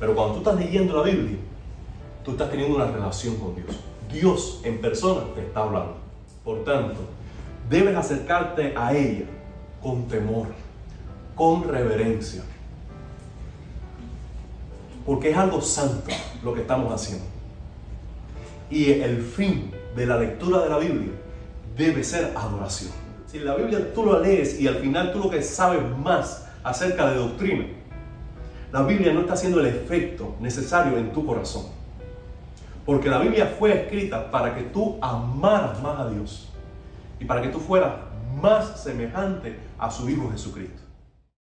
Pero cuando tú estás leyendo la Biblia, tú estás teniendo una relación con Dios. Dios en persona te está hablando. Por tanto, debes acercarte a ella con temor, con reverencia. Porque es algo santo lo que estamos haciendo. Y el fin de la lectura de la Biblia debe ser adoración. Si la Biblia tú lo lees y al final tú lo que sabes más acerca de doctrina, la Biblia no está haciendo el efecto necesario en tu corazón. Porque la Biblia fue escrita para que tú amaras más a Dios y para que tú fueras más semejante a su Hijo Jesucristo.